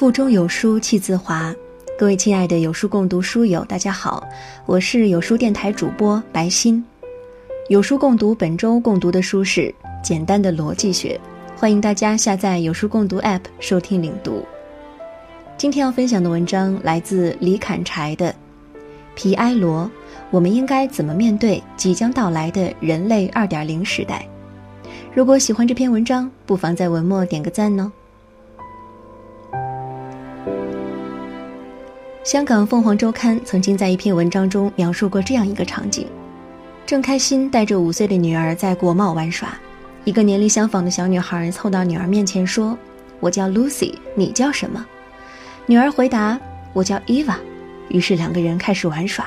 腹中有书气自华，各位亲爱的有书共读书友，大家好，我是有书电台主播白欣。有书共读本周共读的书是《简单的逻辑学》，欢迎大家下载有书共读 App 收听领读。今天要分享的文章来自李砍柴的《皮埃罗》，我们应该怎么面对即将到来的人类2.0时代？如果喜欢这篇文章，不妨在文末点个赞哦。香港凤凰周刊曾经在一篇文章中描述过这样一个场景：郑开心带着五岁的女儿在国贸玩耍，一个年龄相仿的小女孩凑到女儿面前说：“我叫 Lucy，你叫什么？”女儿回答：“我叫 Eva。”于是两个人开始玩耍。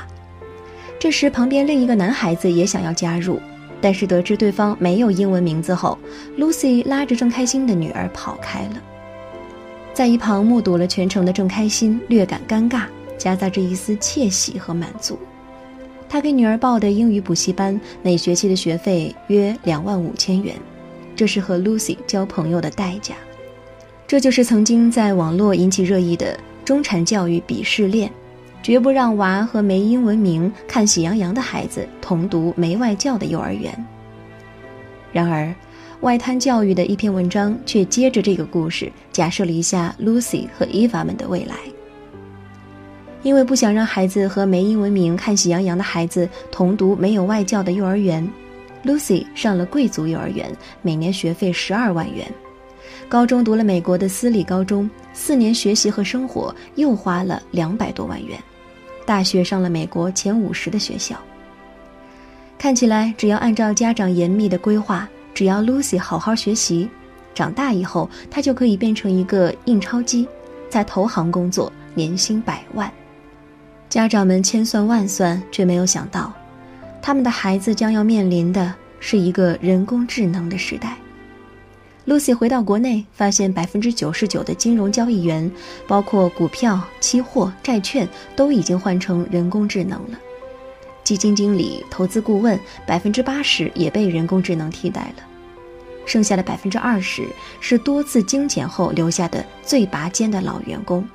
这时，旁边另一个男孩子也想要加入，但是得知对方没有英文名字后，Lucy 拉着郑开心的女儿跑开了。在一旁目睹了全程的郑开心略感尴尬，夹杂着一丝窃喜和满足。他给女儿报的英语补习班每学期的学费约两万五千元，这是和 Lucy 交朋友的代价。这就是曾经在网络引起热议的中产教育鄙视链，绝不让娃和没英文名、看喜羊羊的孩子同读没外教的幼儿园。然而。外滩教育的一篇文章却接着这个故事，假设了一下 Lucy 和 Eva 们的未来。因为不想让孩子和没英文名、看喜羊羊的孩子同读没有外教的幼儿园，Lucy 上了贵族幼儿园，每年学费十二万元；高中读了美国的私立高中，四年学习和生活又花了两百多万元；大学上了美国前五十的学校。看起来，只要按照家长严密的规划。只要 Lucy 好好学习，长大以后她就可以变成一个印钞机，在投行工作，年薪百万。家长们千算万算，却没有想到，他们的孩子将要面临的是一个人工智能的时代。Lucy 回到国内，发现百分之九十九的金融交易员，包括股票、期货、债券，都已经换成人工智能了。基金经理、投资顾问，百分之八十也被人工智能替代了，剩下的百分之二十是多次精简后留下的最拔尖的老员工。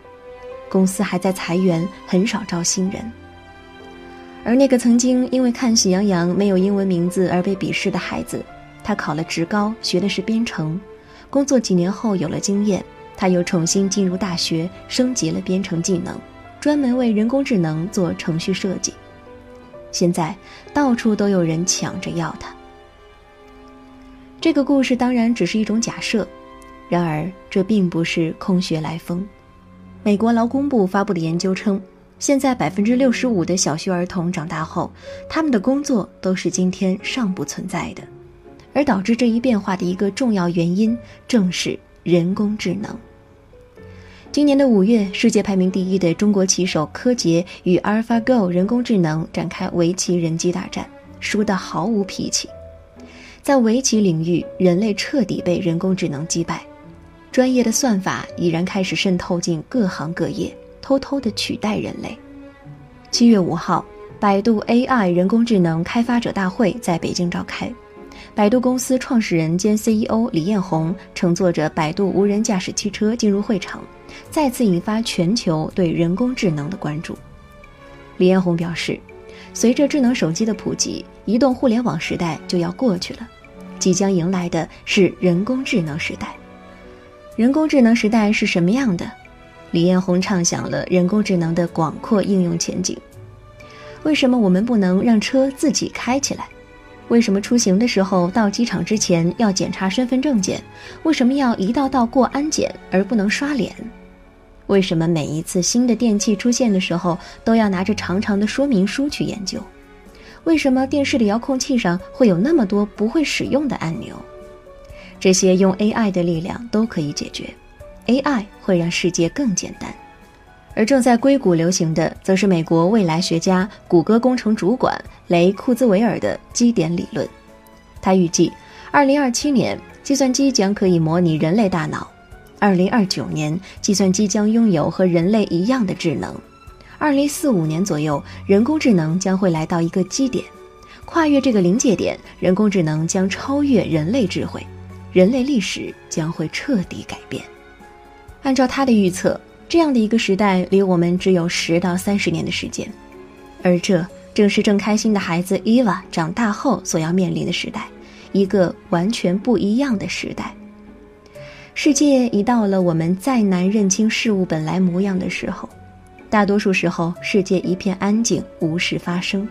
公司还在裁员，很少招新人。而那个曾经因为看《喜羊羊》没有英文名字而被鄙视的孩子，他考了职高，学的是编程。工作几年后有了经验，他又重新进入大学，升级了编程技能，专门为人工智能做程序设计。现在到处都有人抢着要它。这个故事当然只是一种假设，然而这并不是空穴来风。美国劳工部发布的研究称，现在百分之六十五的小学儿童长大后，他们的工作都是今天尚不存在的，而导致这一变化的一个重要原因正是人工智能。今年的五月，世界排名第一的中国棋手柯洁与 AlphaGo 人工智能展开围棋人机大战，输得毫无脾气。在围棋领域，人类彻底被人工智能击败，专业的算法已然开始渗透进各行各业，偷偷地取代人类。七月五号，百度 AI 人工智能开发者大会在北京召开。百度公司创始人兼 CEO 李彦宏乘坐着百度无人驾驶汽车进入会场，再次引发全球对人工智能的关注。李彦宏表示，随着智能手机的普及，移动互联网时代就要过去了，即将迎来的是人工智能时代。人工智能时代是什么样的？李彦宏畅想了人工智能的广阔应用前景。为什么我们不能让车自己开起来？为什么出行的时候到机场之前要检查身份证件？为什么要一道道过安检而不能刷脸？为什么每一次新的电器出现的时候都要拿着长长的说明书去研究？为什么电视的遥控器上会有那么多不会使用的按钮？这些用 AI 的力量都可以解决，AI 会让世界更简单。而正在硅谷流行的，则是美国未来学家、谷歌工程主管雷库兹韦尔的基点理论。他预计，2027年计算机将可以模拟人类大脑；2029年，计算机将拥有和人类一样的智能；2045年左右，人工智能将会来到一个基点，跨越这个临界点，人工智能将超越人类智慧，人类历史将会彻底改变。按照他的预测。这样的一个时代离我们只有十到三十年的时间，而这正是正开心的孩子伊娃长大后所要面临的时代，一个完全不一样的时代。世界已到了我们再难认清事物本来模样的时候，大多数时候世界一片安静，无事发生，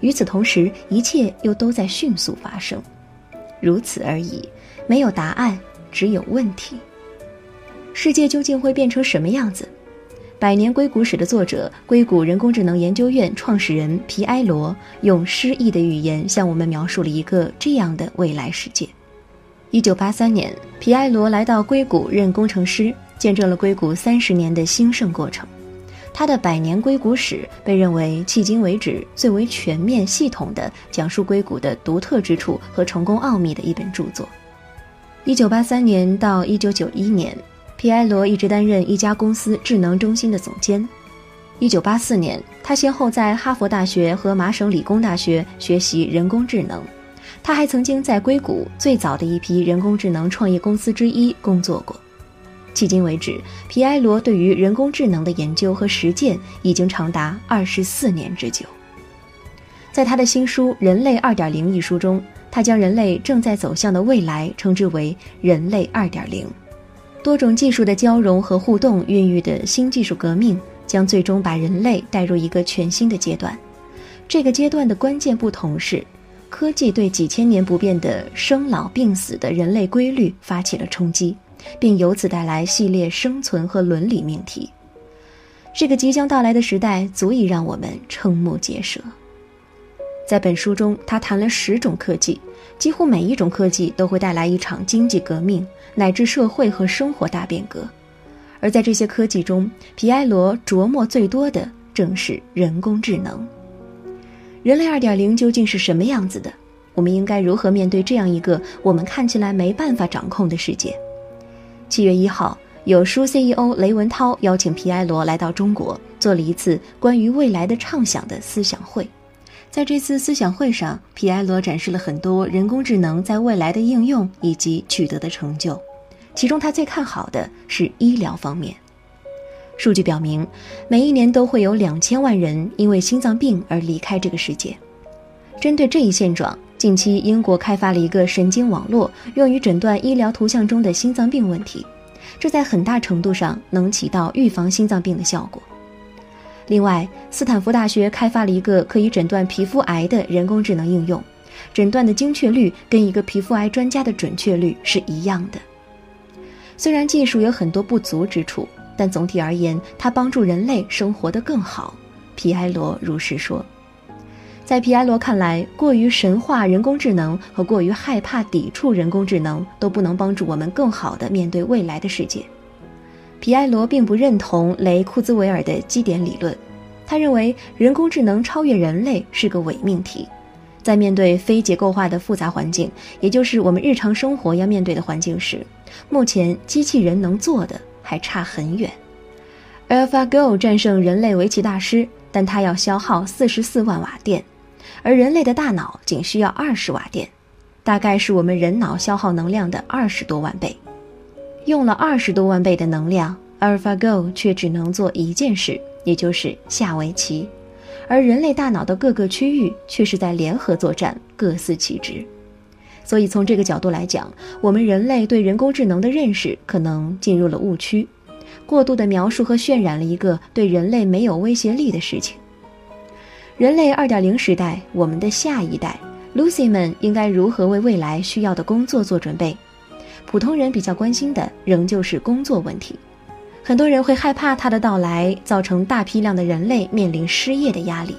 与此同时，一切又都在迅速发生，如此而已，没有答案，只有问题。世界究竟会变成什么样子？《百年硅谷史》的作者、硅谷人工智能研究院创始人皮埃罗用诗意的语言向我们描述了一个这样的未来世界。一九八三年，皮埃罗来到硅谷任工程师，见证了硅谷三十年的兴盛过程。他的《百年硅谷史》被认为迄今为止最为全面、系统的讲述硅谷的独特之处和成功奥秘的一本著作。一九八三年到一九九一年。皮埃罗一直担任一家公司智能中心的总监。一九八四年，他先后在哈佛大学和麻省理工大学学习人工智能。他还曾经在硅谷最早的一批人工智能创业公司之一工作过。迄今为止，皮埃罗对于人工智能的研究和实践已经长达二十四年之久。在他的新书《人类二点零》一书中，他将人类正在走向的未来称之为“人类二点零”。多种技术的交融和互动孕育的新技术革命，将最终把人类带入一个全新的阶段。这个阶段的关键不同是，科技对几千年不变的生老病死的人类规律发起了冲击，并由此带来系列生存和伦理命题。这个即将到来的时代，足以让我们瞠目结舌。在本书中，他谈了十种科技，几乎每一种科技都会带来一场经济革命，乃至社会和生活大变革。而在这些科技中，皮埃罗琢磨最多的正是人工智能。人类二点零究竟是什么样子的？我们应该如何面对这样一个我们看起来没办法掌控的世界？七月一号，有书 CEO 雷文涛邀请皮埃罗来到中国，做了一次关于未来的畅想的思想会。在这次思想会上，皮埃罗展示了很多人工智能在未来的应用以及取得的成就。其中，他最看好的是医疗方面。数据表明，每一年都会有两千万人因为心脏病而离开这个世界。针对这一现状，近期英国开发了一个神经网络，用于诊断医疗图像中的心脏病问题。这在很大程度上能起到预防心脏病的效果。另外，斯坦福大学开发了一个可以诊断皮肤癌的人工智能应用，诊断的精确率跟一个皮肤癌专家的准确率是一样的。虽然技术有很多不足之处，但总体而言，它帮助人类生活得更好。皮埃罗如是说。在皮埃罗看来，过于神话人工智能和过于害怕抵触人工智能都不能帮助我们更好地面对未来的世界。皮埃罗并不认同雷库兹韦尔的基点理论，他认为人工智能超越人类是个伪命题。在面对非结构化的复杂环境，也就是我们日常生活要面对的环境时，目前机器人能做的还差很远。AlphaGo 战胜人类围棋大师，但它要消耗四十四万瓦电，而人类的大脑仅需要二十瓦电，大概是我们人脑消耗能量的二十多万倍。用了二十多万倍的能量，AlphaGo 却只能做一件事，也就是下围棋，而人类大脑的各个区域却是在联合作战，各司其职。所以从这个角度来讲，我们人类对人工智能的认识可能进入了误区，过度的描述和渲染了一个对人类没有威胁力的事情。人类二点零时代，我们的下一代 Lucy 们应该如何为未来需要的工作做准备？普通人比较关心的仍旧是工作问题，很多人会害怕它的到来造成大批量的人类面临失业的压力。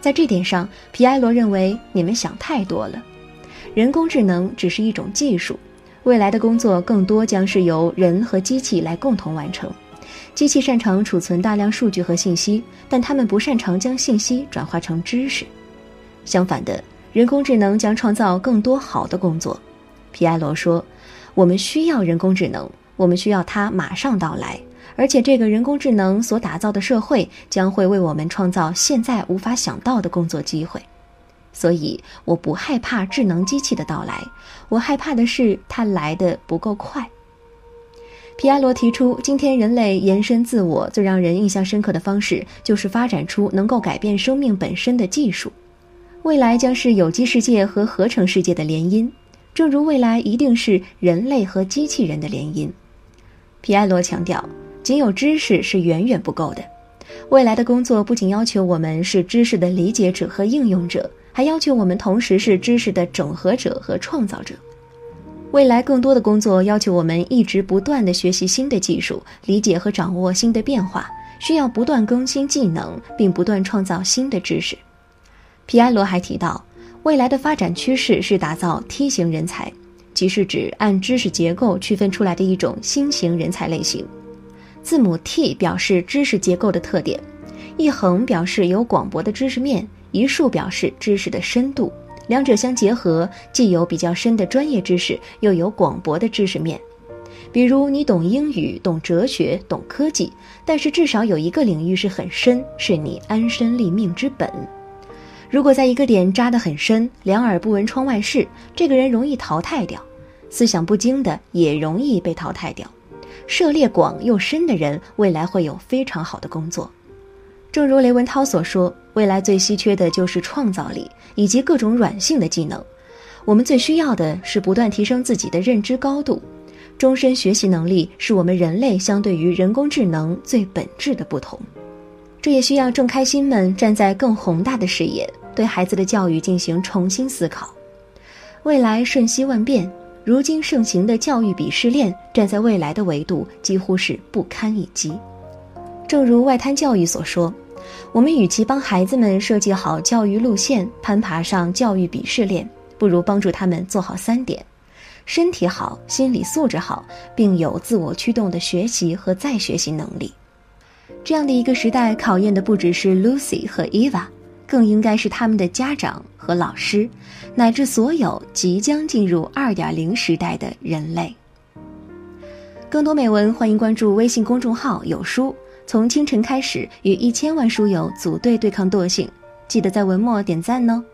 在这点上，皮埃罗认为你们想太多了。人工智能只是一种技术，未来的工作更多将是由人和机器来共同完成。机器擅长储存大量数据和信息，但他们不擅长将信息转化成知识。相反的，人工智能将创造更多好的工作。皮埃罗说。我们需要人工智能，我们需要它马上到来，而且这个人工智能所打造的社会将会为我们创造现在无法想到的工作机会。所以，我不害怕智能机器的到来，我害怕的是它来的不够快。皮埃罗提出，今天人类延伸自我最让人印象深刻的方式，就是发展出能够改变生命本身的技术。未来将是有机世界和合成世界的联姻，正如未来一定是人类和机器人的联姻。皮埃罗强调，仅有知识是远远不够的。未来的工作不仅要求我们是知识的理解者和应用者，还要求我们同时是知识的整合者和创造者。未来更多的工作要求我们一直不断地学习新的技术，理解和掌握新的变化，需要不断更新技能，并不断创造新的知识。皮埃罗还提到，未来的发展趋势是打造梯形人才，即是指按知识结构区分出来的一种新型人才类型。字母 T 表示知识结构的特点，一横表示有广博的知识面，一竖表示知识的深度。两者相结合，既有比较深的专业知识，又有广博的知识面。比如，你懂英语、懂哲学、懂科技，但是至少有一个领域是很深，是你安身立命之本。如果在一个点扎得很深，两耳不闻窗外事，这个人容易淘汰掉；思想不精的也容易被淘汰掉。涉猎广又深的人，未来会有非常好的工作。正如雷文涛所说，未来最稀缺的就是创造力以及各种软性的技能。我们最需要的是不断提升自己的认知高度。终身学习能力是我们人类相对于人工智能最本质的不同。这也需要众开心们站在更宏大的视野，对孩子的教育进行重新思考。未来瞬息万变，如今盛行的教育鄙视链，站在未来的维度几乎是不堪一击。正如外滩教育所说。我们与其帮孩子们设计好教育路线，攀爬上教育鄙视链，不如帮助他们做好三点：身体好、心理素质好，并有自我驱动的学习和再学习能力。这样的一个时代，考验的不只是 Lucy 和 Eva，更应该是他们的家长和老师，乃至所有即将进入二点零时代的人类。更多美文，欢迎关注微信公众号“有书”。从清晨开始，与一千万书友组队对抗惰性，记得在文末点赞哦。